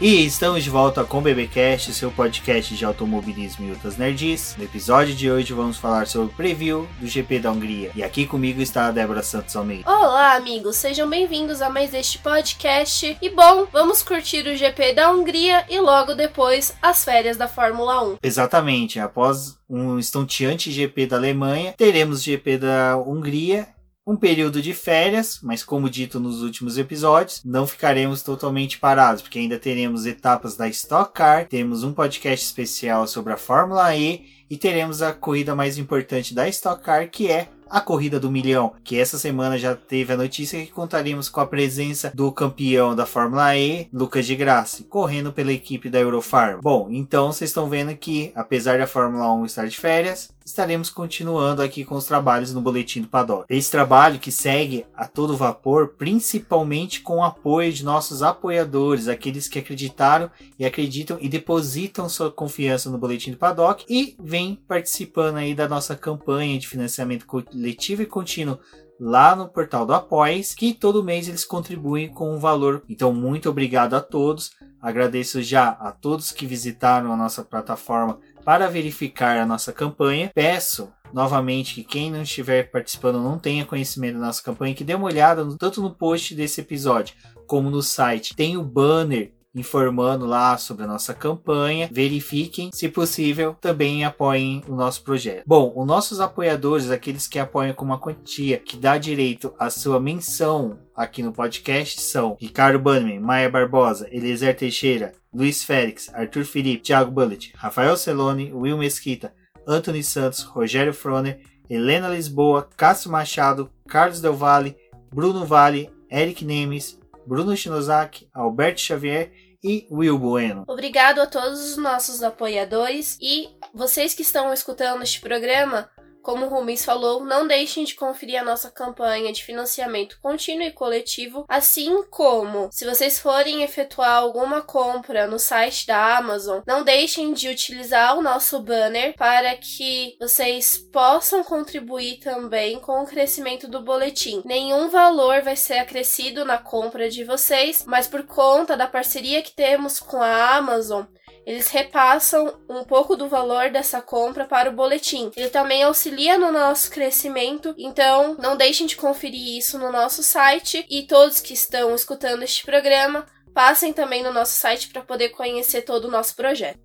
E estamos de volta com o BBcast, seu podcast de automobilismo e outras nerds. No episódio de hoje vamos falar sobre o preview do GP da Hungria. E aqui comigo está a Débora Santos Almeida. Olá, amigos, sejam bem-vindos a mais este podcast. E bom, vamos curtir o GP da Hungria e logo depois as férias da Fórmula 1. Exatamente, após um estonteante GP da Alemanha, teremos GP da Hungria um período de férias, mas como dito nos últimos episódios, não ficaremos totalmente parados, porque ainda teremos etapas da Stock Car, temos um podcast especial sobre a Fórmula E e teremos a corrida mais importante da Stock Car, que é a corrida do milhão, que essa semana já teve a notícia que contaríamos com a presença do campeão da Fórmula E, Lucas de Grassi, correndo pela equipe da Eurofarm. Bom, então vocês estão vendo que, apesar da Fórmula 1 estar de férias, estaremos continuando aqui com os trabalhos no Boletim do Paddock. Esse trabalho que segue a todo vapor, principalmente com o apoio de nossos apoiadores, aqueles que acreditaram e acreditam e depositam sua confiança no Boletim do Paddock e vem participando aí da nossa campanha de financiamento coletivo e contínuo lá no portal do Apoies, que todo mês eles contribuem com um valor. Então, muito obrigado a todos. Agradeço já a todos que visitaram a nossa plataforma para verificar a nossa campanha. Peço novamente que quem não estiver participando não tenha conhecimento da nossa campanha, que dê uma olhada tanto no post desse episódio como no site. Tem o banner informando lá sobre a nossa campanha. Verifiquem, se possível, também apoiem o nosso projeto. Bom, os nossos apoiadores, aqueles que apoiam com uma quantia que dá direito à sua menção aqui no podcast são Ricardo Bannerman, Maia Barbosa, Eliezer Teixeira, Luiz Félix, Arthur Felipe, Thiago Bullet, Rafael Celone, Will Mesquita, Anthony Santos, Rogério Froner, Helena Lisboa, Cássio Machado, Carlos Del Valle, Bruno Vale, Eric Nemes, Bruno Shinozaki, Alberto Xavier e Will Bueno. Obrigado a todos os nossos apoiadores e vocês que estão escutando este programa. Como o Rubens falou, não deixem de conferir a nossa campanha de financiamento contínuo e coletivo, assim como se vocês forem efetuar alguma compra no site da Amazon, não deixem de utilizar o nosso banner para que vocês possam contribuir também com o crescimento do boletim. Nenhum valor vai ser acrescido na compra de vocês, mas por conta da parceria que temos com a Amazon, eles repassam um pouco do valor dessa compra para o boletim. Ele também auxilia no nosso crescimento, então não deixem de conferir isso no nosso site e todos que estão escutando este programa passem também no nosso site para poder conhecer todo o nosso projeto.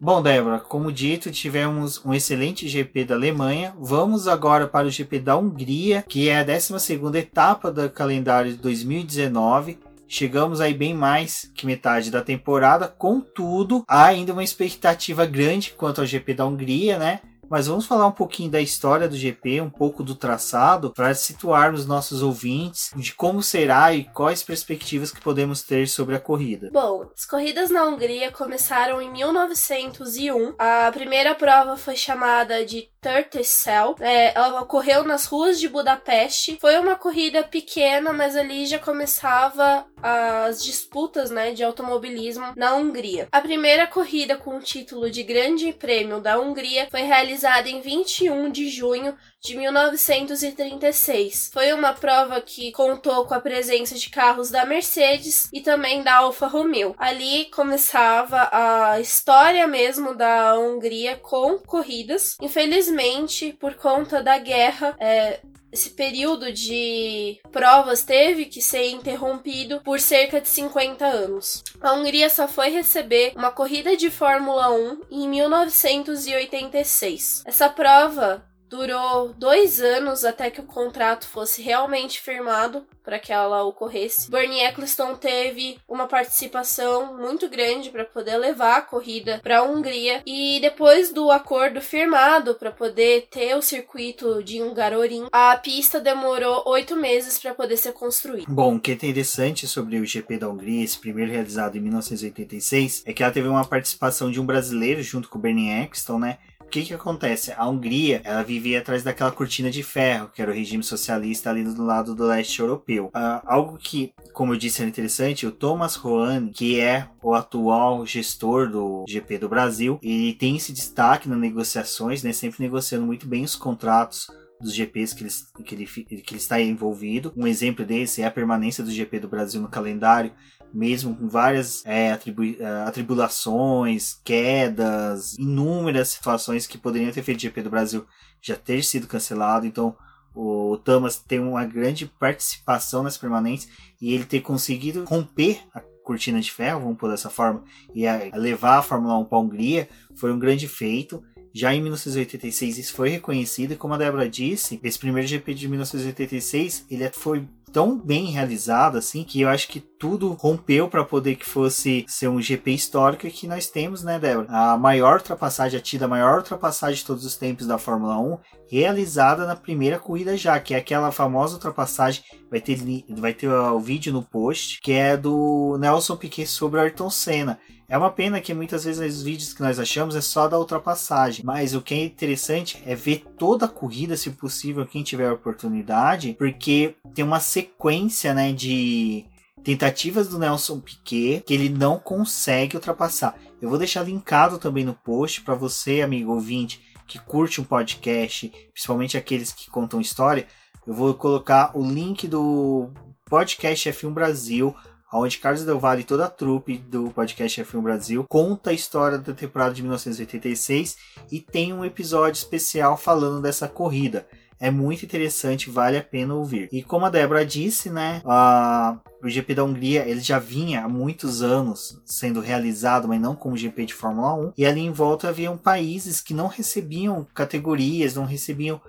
Bom, Débora, como dito, tivemos um excelente GP da Alemanha. Vamos agora para o GP da Hungria, que é a 12 etapa do calendário de 2019 Chegamos aí bem mais que metade da temporada, contudo, há ainda uma expectativa grande quanto ao GP da Hungria, né? Mas vamos falar um pouquinho da história do GP, um pouco do traçado, para situarmos nossos ouvintes de como será e quais perspectivas que podemos ter sobre a corrida. Bom, as corridas na Hungria começaram em 1901. A primeira prova foi chamada de Turtlecell. É, ela ocorreu nas ruas de Budapeste. Foi uma corrida pequena, mas ali já começava as disputas né, de automobilismo na Hungria. A primeira corrida com o título de Grande Prêmio da Hungria foi realizada em 21 de junho de 1936. Foi uma prova que contou com a presença de carros da Mercedes e também da Alfa Romeo. Ali começava a história mesmo da Hungria com corridas. Infelizmente, por conta da guerra, é, esse período de provas teve que ser interrompido por cerca de 50 anos. A Hungria só foi receber uma corrida de Fórmula 1 em 1986. Essa prova Durou dois anos até que o contrato fosse realmente firmado para que ela ocorresse. Bernie Eccleston teve uma participação muito grande para poder levar a corrida para a Hungria e depois do acordo firmado para poder ter o circuito de Hungaroring, a pista demorou oito meses para poder ser construída. Bom, o que é interessante sobre o GP da Hungria, esse primeiro realizado em 1986, é que ela teve uma participação de um brasileiro junto com o Bernie Eccleston, né? Que que acontece? A Hungria, ela vivia atrás daquela cortina de ferro, que era o regime socialista ali do lado do leste europeu. Uh, algo que, como eu disse, era interessante, o Thomas Roane, que é o atual gestor do GP do Brasil, ele tem esse destaque nas negociações, né, sempre negociando muito bem os contratos dos GPs que ele, que, ele, que ele está envolvido. Um exemplo desse é a permanência do GP do Brasil no calendário mesmo com várias é, atribu é, atribulações, quedas, inúmeras situações que poderiam ter feito o GP do Brasil já ter sido cancelado. Então, o Thomas tem uma grande participação nas permanentes e ele ter conseguido romper a cortina de ferro, vamos por dessa forma, e levar a Fórmula 1 para a Hungria foi um grande feito. Já em 1986 isso foi reconhecido e como a Débora disse, esse primeiro GP de 1986 ele foi tão bem realizado assim que eu acho que tudo rompeu para poder que fosse ser um GP histórico que nós temos, né, Débora? A maior ultrapassagem, a tida maior ultrapassagem de todos os tempos da Fórmula 1, realizada na primeira corrida já, que é aquela famosa ultrapassagem, vai ter vai ter o vídeo no post, que é do Nelson Piquet sobre Ayrton Senna. É uma pena que muitas vezes os vídeos que nós achamos é só da ultrapassagem, mas o que é interessante é ver toda a corrida, se possível, quem tiver a oportunidade, porque tem uma sequência, né, de tentativas do Nelson Piquet que ele não consegue ultrapassar. Eu vou deixar linkado também no post para você, amigo ouvinte, que curte um podcast, principalmente aqueles que contam história. Eu vou colocar o link do podcast F1 Brasil onde Carlos Del Valle e toda a trupe do podcast F1 Brasil conta a história da temporada de 1986 e tem um episódio especial falando dessa corrida. É muito interessante, vale a pena ouvir. E como a Débora disse, né, a, o GP da Hungria ele já vinha há muitos anos sendo realizado, mas não como GP de Fórmula 1. E ali em volta haviam países que não recebiam categorias, não recebiam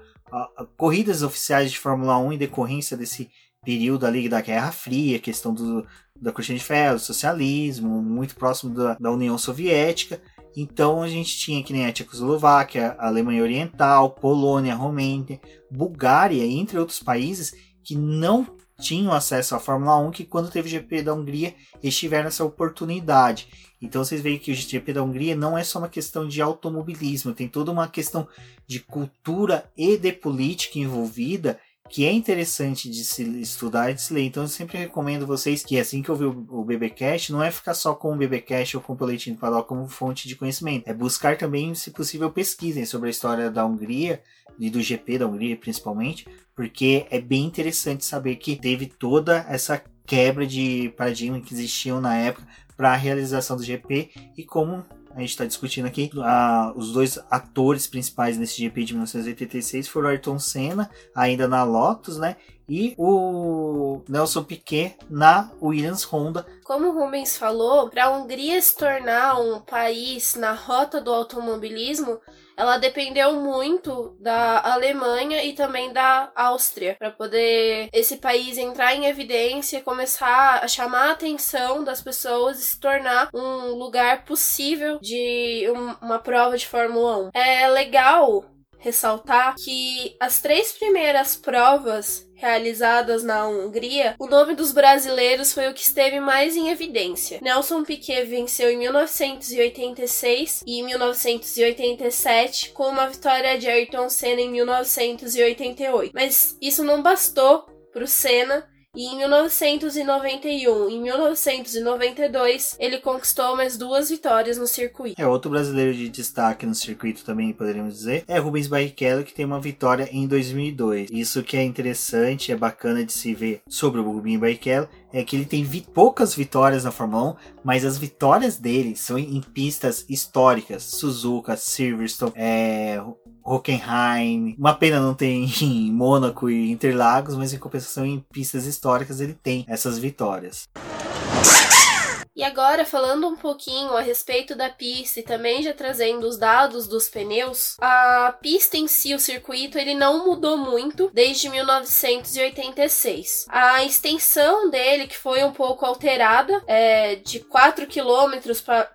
corridas oficiais de Fórmula 1 em decorrência desse período ali da Guerra Fria, questão do, da cortina de ferro, socialismo, muito próximo da, da União Soviética. Então a gente tinha que nem a Tchecoslováquia, a Alemanha Oriental, Polônia, Romênia, Bulgária, entre outros países que não tinham acesso à Fórmula 1, que quando teve o GP da Hungria, eles tiveram essa oportunidade. Então vocês veem que o GP da Hungria não é só uma questão de automobilismo, tem toda uma questão de cultura e de política envolvida que é interessante de se estudar e de se ler. Então eu sempre recomendo vocês que assim que ouvir o BBcast, não é ficar só com o BBcast ou com o Boletim do como fonte de conhecimento. É buscar também, se possível, pesquisem sobre a história da Hungria e do GP da Hungria principalmente, porque é bem interessante saber que teve toda essa quebra de paradigma que existiam na época para a realização do GP e como a gente está discutindo aqui, a, os dois atores principais nesse GP de 1986 foram Ayrton Senna, ainda na Lotus, né? E o Nelson Piquet na Williams Honda. Como o Rubens falou, para a Hungria se tornar um país na rota do automobilismo, ela dependeu muito da Alemanha e também da Áustria para poder esse país entrar em evidência, começar a chamar a atenção das pessoas e se tornar um lugar possível de um, uma prova de Fórmula 1. É legal ressaltar que as três primeiras provas realizadas na Hungria, o nome dos brasileiros foi o que esteve mais em evidência. Nelson Piquet venceu em 1986 e em 1987, com uma vitória de Ayrton Senna em 1988. Mas isso não bastou para o Senna e em 1991 e 1992 ele conquistou mais duas vitórias no circuito. É outro brasileiro de destaque no circuito também poderíamos dizer é Rubens Barrichello que tem uma vitória em 2002. Isso que é interessante, é bacana de se ver sobre o Rubens Barrichello é que ele tem vi poucas vitórias na Fórmula 1, mas as vitórias dele são em pistas históricas, Suzuka, Silverstone, é, Hockenheim. Uma pena não ter em Mônaco e Interlagos, mas em compensação em pistas históricas ele tem essas vitórias. E agora, falando um pouquinho a respeito da pista e também já trazendo os dados dos pneus, a pista em si, o circuito, ele não mudou muito desde 1986. A extensão dele, que foi um pouco alterada, é de 4 km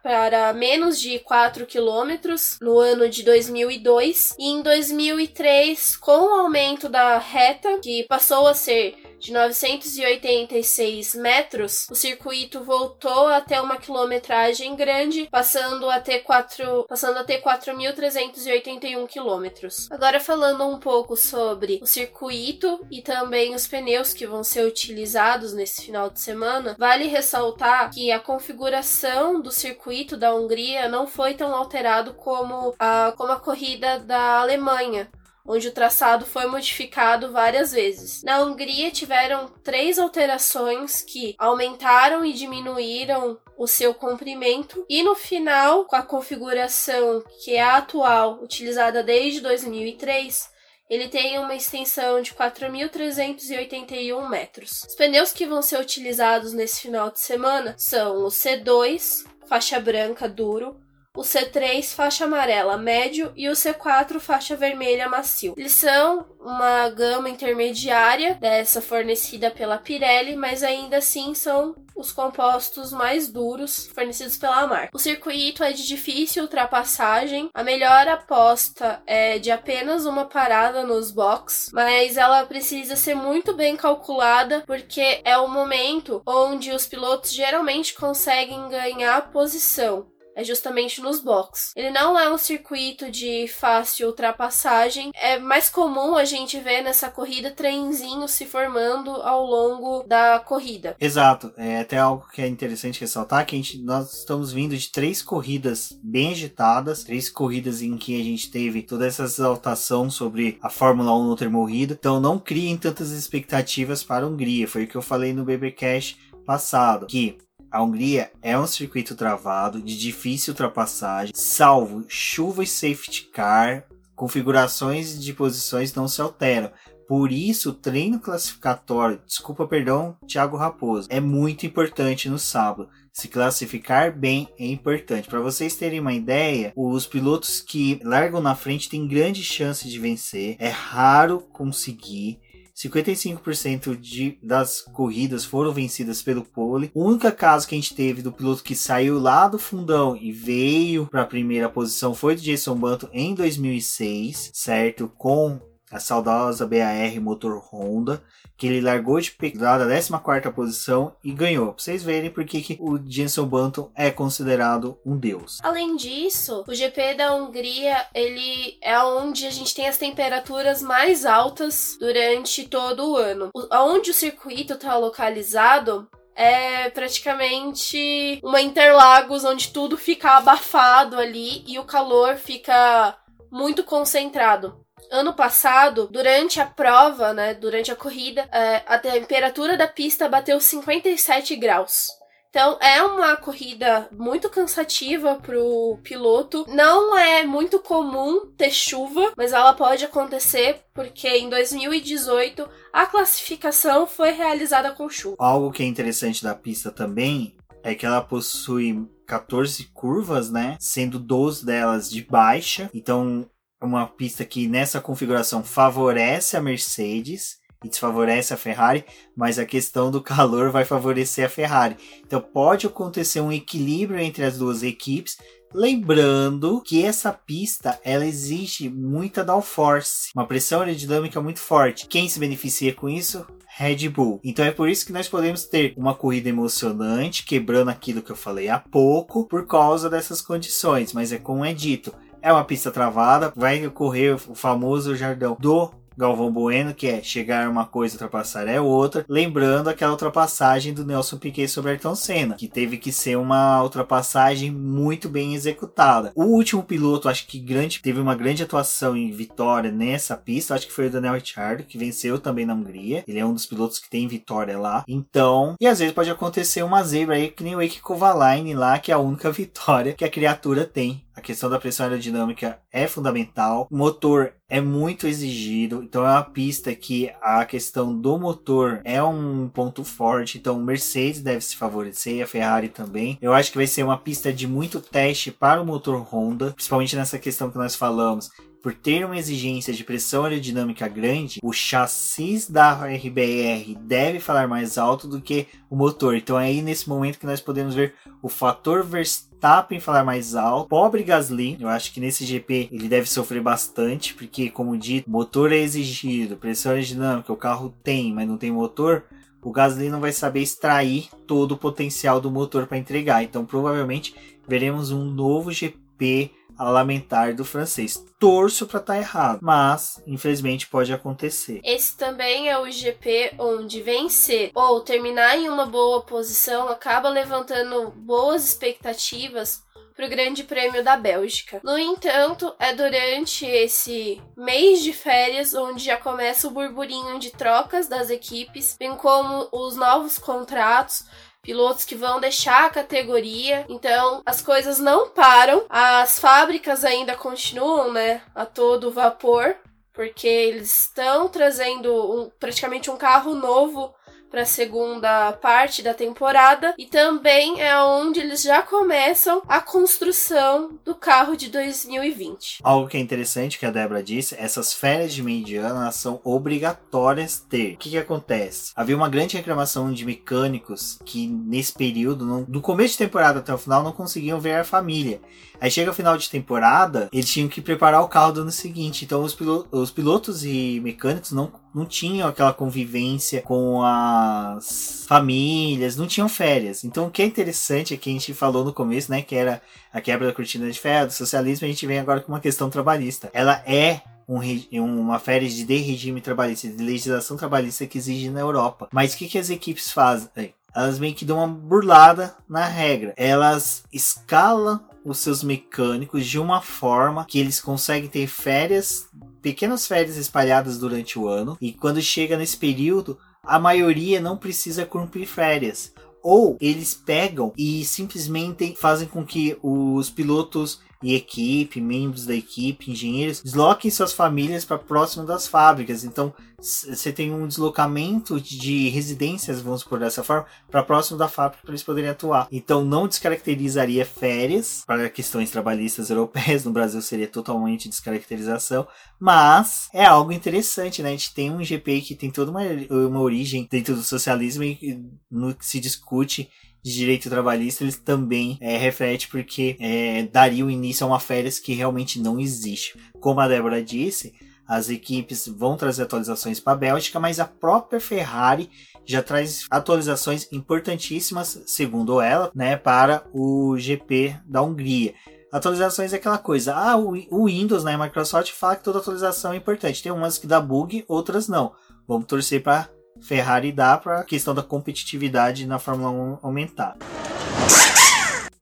para menos de 4 km no ano de 2002, e em 2003, com o aumento da reta, que passou a ser de 986 metros, o circuito voltou a ter uma quilometragem grande, passando a ter 4, passando a ter 4.381 quilômetros. Agora falando um pouco sobre o circuito e também os pneus que vão ser utilizados nesse final de semana, vale ressaltar que a configuração do circuito da Hungria não foi tão alterado como a, como a corrida da Alemanha onde o traçado foi modificado várias vezes. Na Hungria tiveram três alterações que aumentaram e diminuíram o seu comprimento e no final, com a configuração que é a atual, utilizada desde 2003, ele tem uma extensão de 4.381 metros. Os pneus que vão ser utilizados nesse final de semana são o C2, faixa branca duro, o C3 faixa amarela médio e o C4 faixa vermelha macio. Eles são uma gama intermediária dessa fornecida pela Pirelli, mas ainda assim são os compostos mais duros fornecidos pela marca. O circuito é de difícil ultrapassagem. A melhor aposta é de apenas uma parada nos box, mas ela precisa ser muito bem calculada porque é o momento onde os pilotos geralmente conseguem ganhar posição é justamente nos box. Ele não é um circuito de fácil ultrapassagem. É mais comum a gente ver nessa corrida trenzinhos se formando ao longo da corrida. Exato. É até algo que é interessante ressaltar que a gente, nós estamos vindo de três corridas bem agitadas, três corridas em que a gente teve toda essa exaltação sobre a Fórmula 1 não ter morrido. Então não criem tantas expectativas para a Hungria. Foi o que eu falei no BB Cash passado, que a Hungria é um circuito travado, de difícil ultrapassagem, salvo chuva e safety car, configurações de posições não se alteram. Por isso, o treino classificatório, desculpa, perdão, Thiago Raposo, é muito importante no sábado. Se classificar bem é importante. Para vocês terem uma ideia, os pilotos que largam na frente têm grande chance de vencer. É raro conseguir. 55% de, das corridas foram vencidas pelo pole. O único caso que a gente teve do piloto que saiu lá do fundão e veio para a primeira posição foi do Jason Button em 2006, certo? Com a saudosa BAR motor Honda, que ele largou de lá da 14 posição e ganhou. Pra vocês verem porque que o Jenson Button é considerado um deus. Além disso, o GP da Hungria, ele é onde a gente tem as temperaturas mais altas durante todo o ano. Onde o circuito está localizado, é praticamente uma Interlagos onde tudo fica abafado ali e o calor fica muito concentrado. Ano passado, durante a prova, né, durante a corrida, é, a temperatura da pista bateu 57 graus. Então é uma corrida muito cansativa pro piloto. Não é muito comum ter chuva, mas ela pode acontecer porque em 2018 a classificação foi realizada com chuva. Algo que é interessante da pista também é que ela possui 14 curvas, né? Sendo 12 delas de baixa. Então uma pista que nessa configuração favorece a Mercedes e desfavorece a Ferrari, mas a questão do calor vai favorecer a Ferrari. Então pode acontecer um equilíbrio entre as duas equipes, lembrando que essa pista ela exige muita downforce, uma pressão aerodinâmica muito forte. Quem se beneficia com isso? Red Bull. Então é por isso que nós podemos ter uma corrida emocionante, quebrando aquilo que eu falei há pouco, por causa dessas condições. Mas é como é dito, é uma pista travada, vai ocorrer o famoso jardão do Galvão Bueno, que é chegar uma coisa, ultrapassar é outra. Lembrando aquela ultrapassagem do Nelson Piquet sobre Ayrton Senna, que teve que ser uma ultrapassagem muito bem executada. O último piloto, acho que grande, teve uma grande atuação em vitória nessa pista, acho que foi o Daniel Ricciardo, que venceu também na Hungria. Ele é um dos pilotos que tem vitória lá. Então, e às vezes pode acontecer uma zebra aí, que nem o Eike Kovalainen lá, que é a única vitória que a criatura tem a questão da pressão aerodinâmica é fundamental. O motor é muito exigido, então é uma pista que a questão do motor é um ponto forte. Então, Mercedes deve se favorecer e a Ferrari também. Eu acho que vai ser uma pista de muito teste para o motor Honda, principalmente nessa questão que nós falamos por ter uma exigência de pressão aerodinâmica grande, o chassi da RBR deve falar mais alto do que o motor. Então é aí nesse momento que nós podemos ver o fator Verstappen falar mais alto. Pobre Gasly, eu acho que nesse GP ele deve sofrer bastante, porque, como dito, motor é exigido, pressão aerodinâmica, o carro tem, mas não tem motor. O Gasly não vai saber extrair todo o potencial do motor para entregar. Então, provavelmente, veremos um novo GP a lamentar do francês. Torço para estar tá errado, mas infelizmente pode acontecer. Esse também é o GP onde vencer ou terminar em uma boa posição acaba levantando boas expectativas para o Grande Prêmio da Bélgica. No entanto, é durante esse mês de férias onde já começa o burburinho de trocas das equipes, bem como os novos contratos pilotos que vão deixar a categoria. Então, as coisas não param. As fábricas ainda continuam, né, a todo vapor, porque eles estão trazendo um, praticamente um carro novo para a segunda parte da temporada e também é onde eles já começam a construção do carro de 2020. Algo que é interessante que a Débora disse, essas férias de meio de ano são obrigatórias ter. O que, que acontece? Havia uma grande reclamação de mecânicos que nesse período, do começo de temporada até o final, não conseguiam ver a família. Aí chega o final de temporada, eles tinham que preparar o carro do ano seguinte. Então os, pilotos, os pilotos e mecânicos não, não tinham aquela convivência com as famílias, não tinham férias. Então o que é interessante é que a gente falou no começo, né, que era a quebra da cortina de ferro, do socialismo, a gente vem agora com uma questão trabalhista. Ela é um, uma férias de regime trabalhista, de legislação trabalhista que exige na Europa. Mas o que, que as equipes fazem? Elas meio que dão uma burlada na regra. Elas escalam os seus mecânicos de uma forma que eles conseguem ter férias, pequenas férias espalhadas durante o ano, e quando chega nesse período, a maioria não precisa cumprir férias. Ou eles pegam e simplesmente fazem com que os pilotos e equipe, membros da equipe, engenheiros, desloquem suas famílias para próximo das fábricas. Então, você tem um deslocamento de residências, vamos por dessa forma, para próximo da fábrica para eles poderem atuar. Então, não descaracterizaria férias para questões trabalhistas europeias. No Brasil seria totalmente descaracterização, mas é algo interessante, né? A gente tem um GP que tem toda uma, uma origem dentro do socialismo e no que se discute de direito trabalhista, eles também é, reflete porque é, daria o início a uma férias que realmente não existe. Como a Débora disse, as equipes vão trazer atualizações para a Bélgica, mas a própria Ferrari já traz atualizações importantíssimas, segundo ela, né, para o GP da Hungria. Atualizações é aquela coisa. Ah, o, Windows, né, Microsoft fala que toda atualização é importante. Tem umas que dá bug, outras não. Vamos torcer para Ferrari dá para a questão da competitividade na Fórmula 1 aumentar.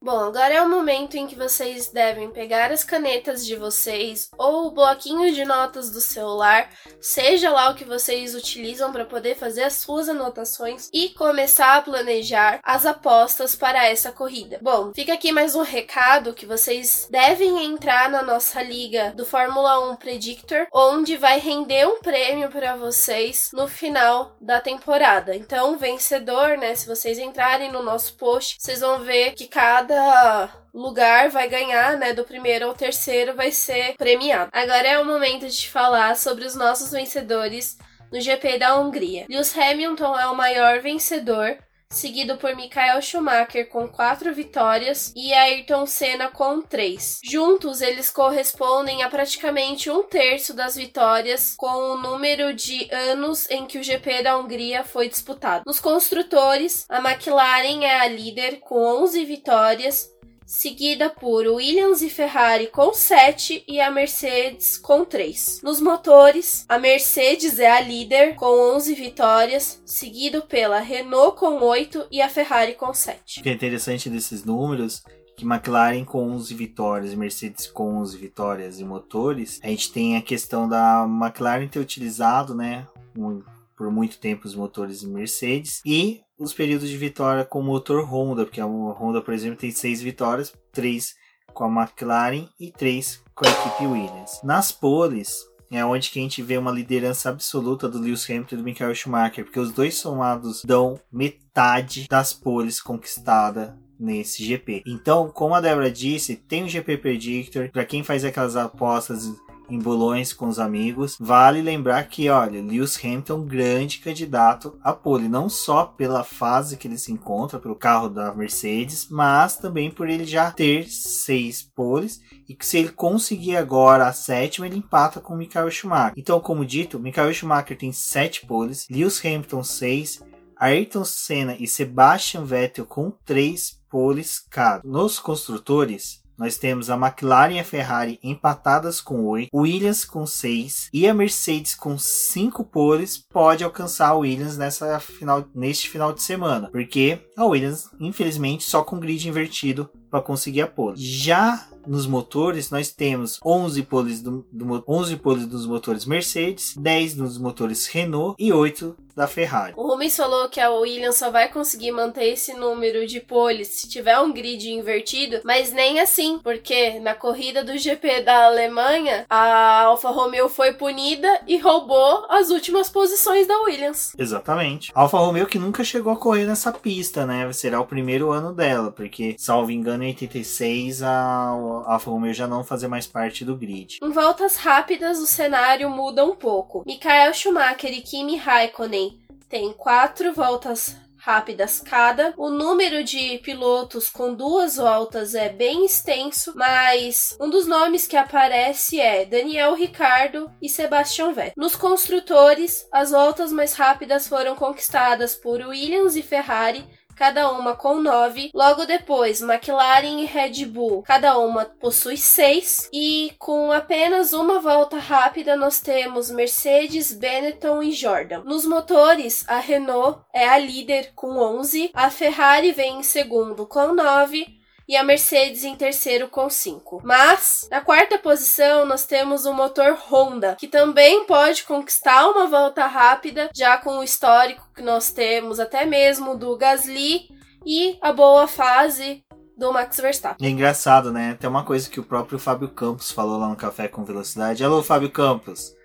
Bom, agora é o momento em que vocês devem pegar as canetas de vocês ou o bloquinho de notas do celular, seja lá o que vocês utilizam para poder fazer as suas anotações e começar a planejar as apostas para essa corrida. Bom, fica aqui mais um recado que vocês devem entrar na nossa liga do Fórmula 1 Predictor, onde vai render um prêmio para vocês no final da temporada. Então, vencedor, né, se vocês entrarem no nosso post, vocês vão ver que cada cada lugar vai ganhar, né? Do primeiro ao terceiro vai ser premiado. Agora é o momento de falar sobre os nossos vencedores no GP da Hungria. Lewis Hamilton é o maior vencedor, seguido por Michael Schumacher com quatro vitórias e Ayrton Senna com três. Juntos, eles correspondem a praticamente um terço das vitórias com o número de anos em que o GP da Hungria foi disputado. Nos construtores, a McLaren é a líder com 11 vitórias, seguida por Williams e Ferrari com 7 e a Mercedes com 3. Nos motores, a Mercedes é a líder com 11 vitórias, seguido pela Renault com 8 e a Ferrari com 7. O que é interessante desses números que McLaren com 11 vitórias, Mercedes com 11 vitórias e motores, a gente tem a questão da McLaren ter utilizado, né, um, por muito tempo os motores Mercedes e os períodos de vitória com o motor Honda, porque a Honda, por exemplo, tem seis vitórias, três com a McLaren e três com a equipe Williams. Nas poles, é onde que a gente vê uma liderança absoluta do Lewis Hamilton e do Michael Schumacher, porque os dois somados dão metade das poles conquistadas nesse GP. Então, como a Débora disse, tem o GP Predictor, para quem faz aquelas apostas em bolões com os amigos. Vale lembrar que, olha, Lewis Hamilton grande candidato a pole, não só pela fase que ele se encontra, pelo carro da Mercedes, mas também por ele já ter seis poles e que se ele conseguir agora a sétima, ele empata com o Michael Schumacher. Então, como dito, Michael Schumacher tem sete poles, Lewis Hamilton seis, Ayrton Senna e Sebastian Vettel com três poles cada. Nos construtores, nós temos a McLaren e a Ferrari empatadas com 8, Williams com 6 e a Mercedes com 5 poles pode alcançar a Williams nessa final, neste final de semana, porque a Williams, infelizmente, só com grid invertido para conseguir a pole. Já nos motores, nós temos 11 poles, do, do, 11 poles dos motores Mercedes, 10 nos motores Renault e 8 da Ferrari. O Rubens falou que a Williams só vai conseguir manter esse número de poles se tiver um grid invertido, mas nem assim, porque na corrida do GP da Alemanha, a Alfa Romeo foi punida e roubou as últimas posições da Williams. Exatamente. A Alfa Romeo que nunca chegou a correr nessa pista, né? Será o primeiro ano dela, porque, salvo engano, em 86 a Alfa Romeo já não fazia mais parte do grid. Em voltas rápidas, o cenário muda um pouco. Michael Schumacher e Kimi Raikkonen tem quatro voltas rápidas cada. O número de pilotos com duas voltas é bem extenso, mas um dos nomes que aparece é Daniel Ricardo e Sebastian Vettel. Nos construtores, as voltas mais rápidas foram conquistadas por Williams e Ferrari, cada uma com 9. Logo depois, McLaren e Red Bull, cada uma possui 6. E com apenas uma volta rápida, nós temos Mercedes, Benetton e Jordan. Nos motores, a Renault é a líder com 11, a Ferrari vem em segundo com 9 e a Mercedes em terceiro com 5. Mas, na quarta posição, nós temos o motor Honda, que também pode conquistar uma volta rápida, já com o histórico que nós temos, até mesmo do Gasly e a boa fase do Max Verstappen. É engraçado, né? Tem uma coisa que o próprio Fábio Campos falou lá no Café com Velocidade. Alô, Fábio Campos.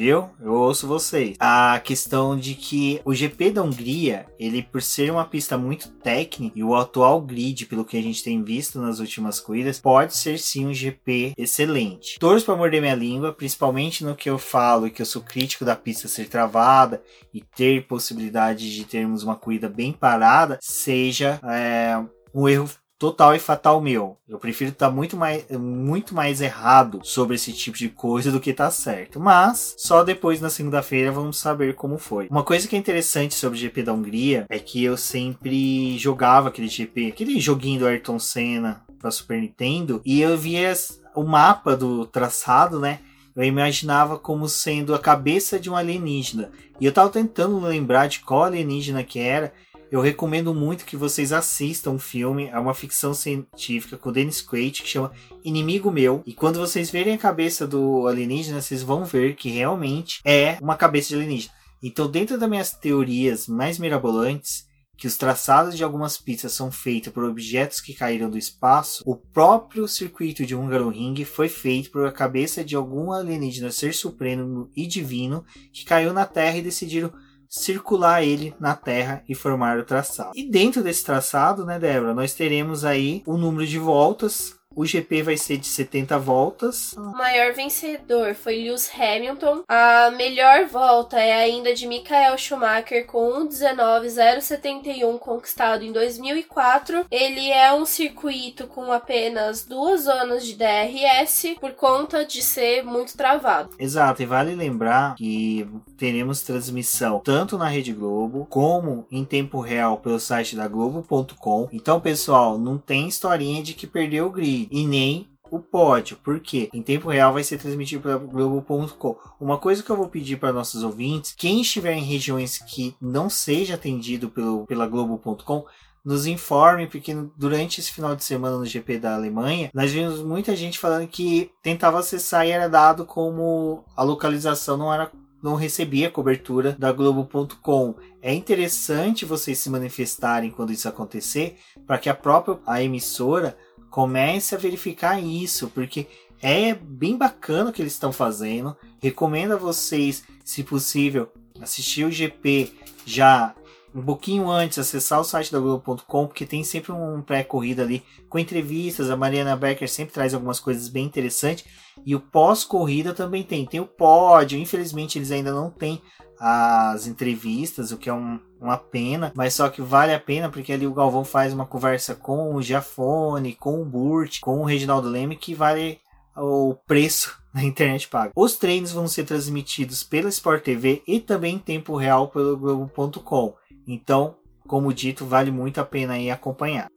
Viu? Eu ouço vocês. A questão de que o GP da Hungria, ele por ser uma pista muito técnica e o atual grid, pelo que a gente tem visto nas últimas corridas, pode ser sim um GP excelente. Torço para morder minha língua, principalmente no que eu falo e que eu sou crítico da pista ser travada e ter possibilidade de termos uma corrida bem parada, seja é, um erro total e fatal meu. Eu prefiro estar tá muito mais, muito mais errado sobre esse tipo de coisa do que tá certo. Mas só depois na segunda-feira vamos saber como foi. Uma coisa que é interessante sobre o GP da Hungria é que eu sempre jogava aquele GP, aquele joguinho do Ayrton Senna para Super Nintendo, e eu via o mapa do traçado, né? Eu imaginava como sendo a cabeça de um alienígena. E eu tava tentando lembrar de qual alienígena que era. Eu recomendo muito que vocês assistam um filme, é uma ficção científica com Dennis Quaid que chama Inimigo Meu. E quando vocês verem a cabeça do alienígena, vocês vão ver que realmente é uma cabeça de alienígena. Então, dentro das minhas teorias mais mirabolantes, que os traçados de algumas pistas são feitos por objetos que caíram do espaço, o próprio circuito de Hungaroring foi feito por a cabeça de algum alienígena ser supremo e divino que caiu na Terra e decidiram circular ele na Terra e formar o traçado. E dentro desse traçado, né, Débora, nós teremos aí o número de voltas o GP vai ser de 70 voltas. O maior vencedor foi Lewis Hamilton. A melhor volta é ainda de Michael Schumacher com 1.19.071 conquistado em 2004. Ele é um circuito com apenas duas zonas de DRS por conta de ser muito travado. Exato, e vale lembrar que teremos transmissão tanto na Rede Globo como em tempo real pelo site da Globo.com. Então, pessoal, não tem historinha de que perdeu o grid e nem o pódio, porque em tempo real vai ser transmitido pela Globo.com. Uma coisa que eu vou pedir para nossos ouvintes, quem estiver em regiões que não seja atendido pelo, pela Globo.com, nos informe, porque durante esse final de semana no GP da Alemanha, nós vimos muita gente falando que tentava acessar e era dado como a localização não era não recebia cobertura da Globo.com. É interessante vocês se manifestarem quando isso acontecer, para que a própria a emissora Comece a verificar isso, porque é bem bacana o que eles estão fazendo. Recomendo a vocês, se possível, assistir o GP já um pouquinho antes, acessar o site da Globo.com, porque tem sempre um pré-corrida ali com entrevistas. A Mariana Becker sempre traz algumas coisas bem interessantes. E o pós-corrida também tem. Tem o pódio, infelizmente eles ainda não têm as entrevistas, o que é um, uma pena, mas só que vale a pena porque ali o Galvão faz uma conversa com o Giafone, com o Burt, com o Reginaldo Leme que vale o preço na internet paga. Os treinos vão ser transmitidos pela Sport TV e também em tempo real pelo Globo.com. Então, como dito, vale muito a pena aí acompanhar.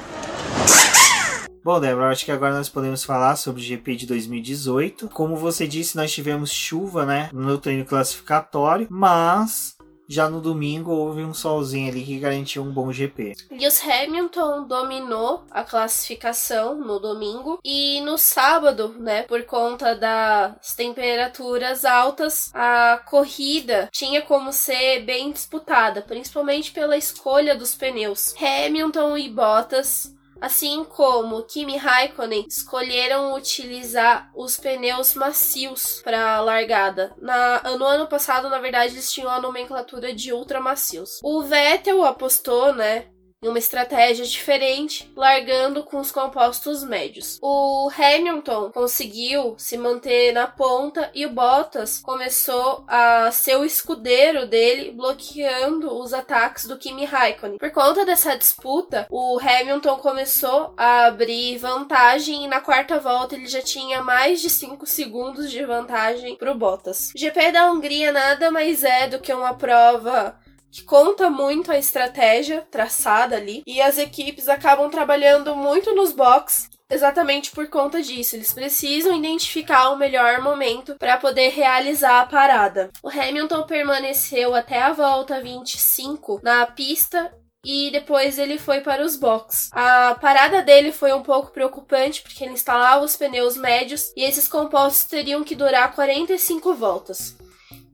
Bom, Débora, acho que agora nós podemos falar sobre o GP de 2018. Como você disse, nós tivemos chuva, né, no treino classificatório, mas Já no domingo houve um solzinho ali que garantiu um bom GP. Lewis Hamilton dominou a classificação no domingo e no sábado, né, por conta das temperaturas altas, a corrida tinha como ser bem disputada, principalmente pela escolha dos pneus. Hamilton e Bottas assim como Kimi Raikkonen escolheram utilizar os pneus macios para largada. Na, no ano passado, na verdade, eles tinham a nomenclatura de ultra macios. O Vettel apostou, né, em uma estratégia diferente, largando com os compostos médios. O Hamilton conseguiu se manter na ponta e o Bottas começou a ser o escudeiro dele, bloqueando os ataques do Kimi Raikkonen. Por conta dessa disputa, o Hamilton começou a abrir vantagem e na quarta volta ele já tinha mais de 5 segundos de vantagem para o Bottas. O GP da Hungria nada mais é do que uma prova que conta muito a estratégia traçada ali e as equipes acabam trabalhando muito nos box exatamente por conta disso. Eles precisam identificar o melhor momento para poder realizar a parada. O Hamilton permaneceu até a volta 25 na pista e depois ele foi para os box. A parada dele foi um pouco preocupante porque ele instalava os pneus médios e esses compostos teriam que durar 45 voltas.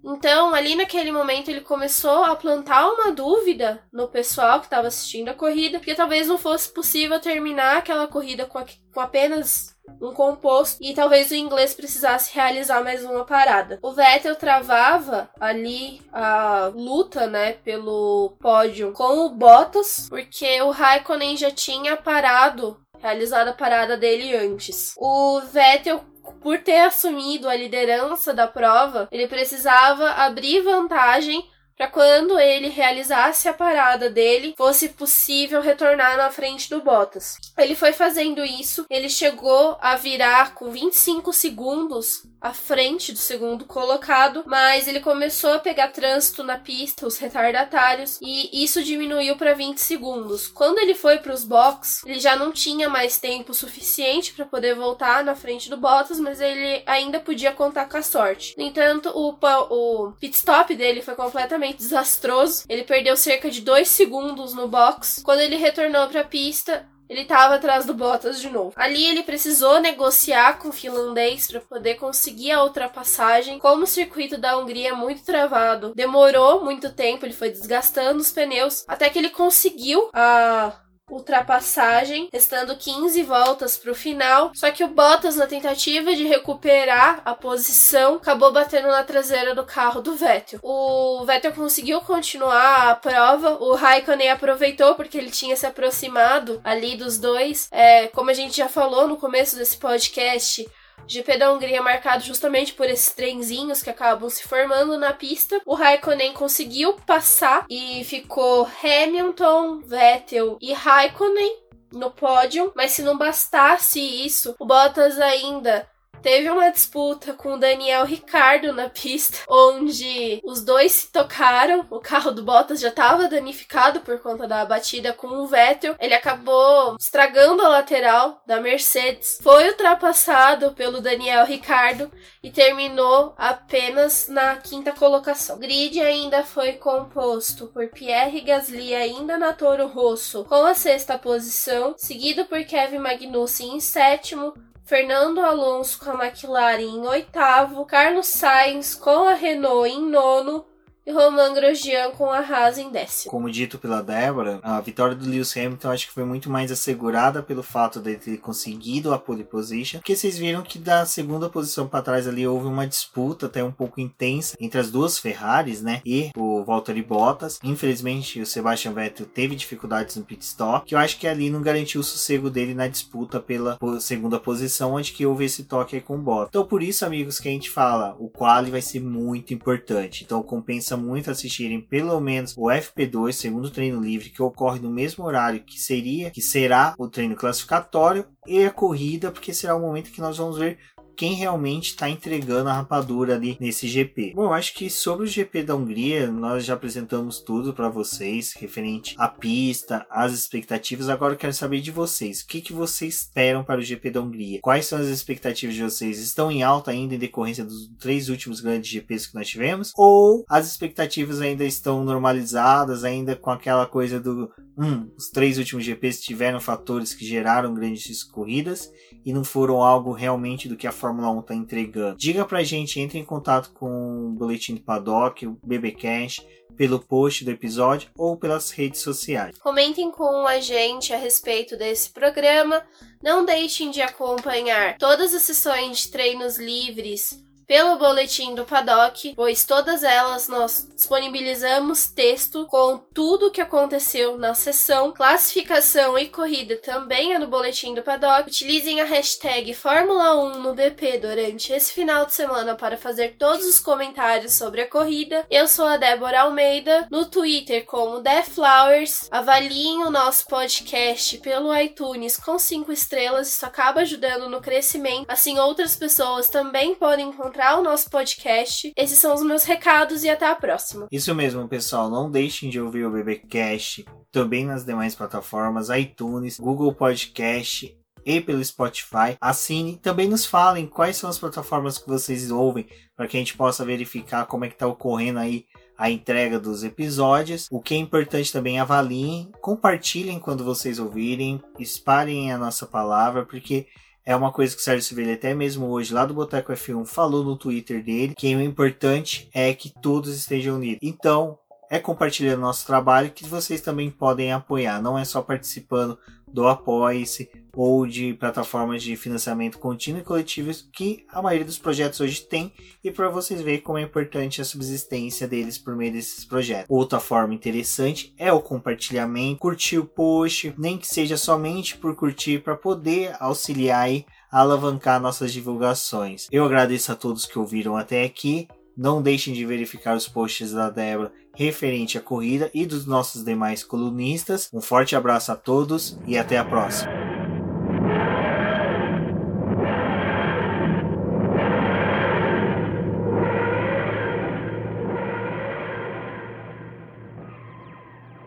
Então, ali naquele momento, ele começou a plantar uma dúvida no pessoal que estava assistindo a corrida, porque talvez não fosse possível terminar aquela corrida com, a, com apenas um composto e talvez o inglês precisasse realizar mais uma parada. O Vettel travava ali a luta, né, pelo pódio com o Bottas, porque o Raikkonen já tinha parado, realizado a parada dele antes. O Vettel por ter assumido a liderança da prova, ele precisava abrir vantagem para quando ele realizasse a parada dele, fosse possível retornar na frente do Bottas. Ele foi fazendo isso, ele chegou a virar com 25 segundos à frente do segundo colocado, mas ele começou a pegar trânsito na pista, os retardatários, e isso diminuiu para 20 segundos. Quando ele foi para os box, ele já não tinha mais tempo suficiente para poder voltar na frente do Bottas, mas ele ainda podia contar com a sorte. No entanto, o, o pit stop dele foi completamente desastroso. Ele perdeu cerca de 2 segundos no box. Quando ele retornou para a pista, ele estava atrás do Bottas de novo. Ali ele precisou negociar com o finlandês para poder conseguir a ultrapassagem. Como o circuito da Hungria é muito travado, demorou muito tempo, ele foi desgastando os pneus até que ele conseguiu a ultrapassagem, restando 15 voltas para o final. Só que o Bottas, na tentativa de recuperar a posição, acabou batendo na traseira do carro do Vettel. O Vettel conseguiu continuar a prova, o Raikkonen aproveitou porque ele tinha se aproximado ali dos dois. É, como a gente já falou no começo desse podcast, GP da Hungria marcado justamente por esses trenzinhos que acabam se formando na pista. O Raikkonen conseguiu passar e ficou Hamilton, Vettel e Raikkonen no pódio, mas se não bastasse isso, o Bottas ainda Teve uma disputa com o Daniel Ricardo na pista, onde os dois se tocaram. O carro do Bottas já estava danificado por conta da batida com o Vettel. Ele acabou estragando a lateral da Mercedes. Foi ultrapassado pelo Daniel Ricardo e terminou apenas na quinta colocação. O grid ainda foi composto por Pierre Gasly ainda na Toro Rosso com a sexta posição, seguido por Kevin Magnussen em sétimo, Fernando Alonso com a McLaren em oitavo, Carlos Sainz com a Renault em nono, e Romain Grosjean com a Haas em décimo. Como dito pela Débora, a vitória do Lewis Hamilton acho que foi muito mais assegurada pelo fato de ter conseguido a pole position, porque vocês viram que da segunda posição para trás ali houve uma disputa até um pouco intensa entre as duas Ferraris, né, e o Valtteri Bottas. Infelizmente o Sebastian Vettel teve dificuldades no pit stop, que eu acho que ali não garantiu o sossego dele na disputa pela segunda posição, onde que houve esse toque aí com o Bottas. Então por isso, amigos, que a gente fala, o quali vai ser muito importante. Então compensa muito assistirem pelo menos o FP2, segundo treino livre, que ocorre no mesmo horário que seria, que será o treino classificatório e a corrida, porque será o momento que nós vamos ver quem realmente está entregando a rapadura ali nesse GP. Bom, acho que sobre o GP da Hungria, nós já apresentamos tudo para vocês, referente à pista, às expectativas. Agora eu quero saber de vocês. O que, que vocês esperam para o GP da Hungria? Quais são as expectativas de vocês? Estão em alta ainda em decorrência dos três últimos grandes GPs que nós tivemos? Ou as expectativas ainda estão normalizadas, ainda com aquela coisa do hum, os três últimos GPs tiveram fatores que geraram grandes corridas e não foram algo realmente do que a 1 está entregando. Diga pra gente, entre em contato com o Boletim do Paddock, o BBcast, pelo post do episódio ou pelas redes sociais. Comentem com a gente a respeito desse programa. Não deixem de acompanhar todas as sessões de treinos livres pelo boletim do Paddock, pois todas elas nós disponibilizamos texto com tudo o que aconteceu na sessão, classificação e corrida também é no boletim do Paddock. Utilizem a hashtag Fórmula 1 no BP durante esse final de semana para fazer todos os comentários sobre a corrida. Eu sou a Débora Almeida, no Twitter como Flowers. Avaliem o nosso podcast pelo iTunes com 5 estrelas, isso acaba ajudando no crescimento. Assim, outras pessoas também podem encontrar encontrar o nosso podcast. Esses são os meus recados e até a próxima. Isso mesmo, pessoal. Não deixem de ouvir o BBcast também nas demais plataformas, iTunes, Google Podcast e pelo Spotify. Assine, também nos falem quais são as plataformas que vocês ouvem para que a gente possa verificar como é que está ocorrendo aí a entrega dos episódios. O que é importante também avaliem, compartilhem quando vocês ouvirem, espalhem a nossa palavra, porque é uma coisa que o Sérgio Silveira até mesmo hoje lá do Boteco F1 falou no Twitter dele, que o importante é que todos estejam unidos. Então, é compartilhando nosso trabalho que vocês também podem apoiar. Não é só participando do Apoie-se ou de plataformas de financiamento contínuo e coletivo que a maioria dos projetos hoje tem e para vocês verem como é importante a subsistência deles por meio desses projetos. Outra forma interessante é o compartilhamento, curtir o post, nem que seja somente por curtir para poder auxiliar a alavancar nossas divulgações. Eu agradeço a todos que ouviram até aqui. Não deixem de verificar os posts da Débora referente à corrida e dos nossos demais colunistas. Um forte abraço a todos e até a próxima.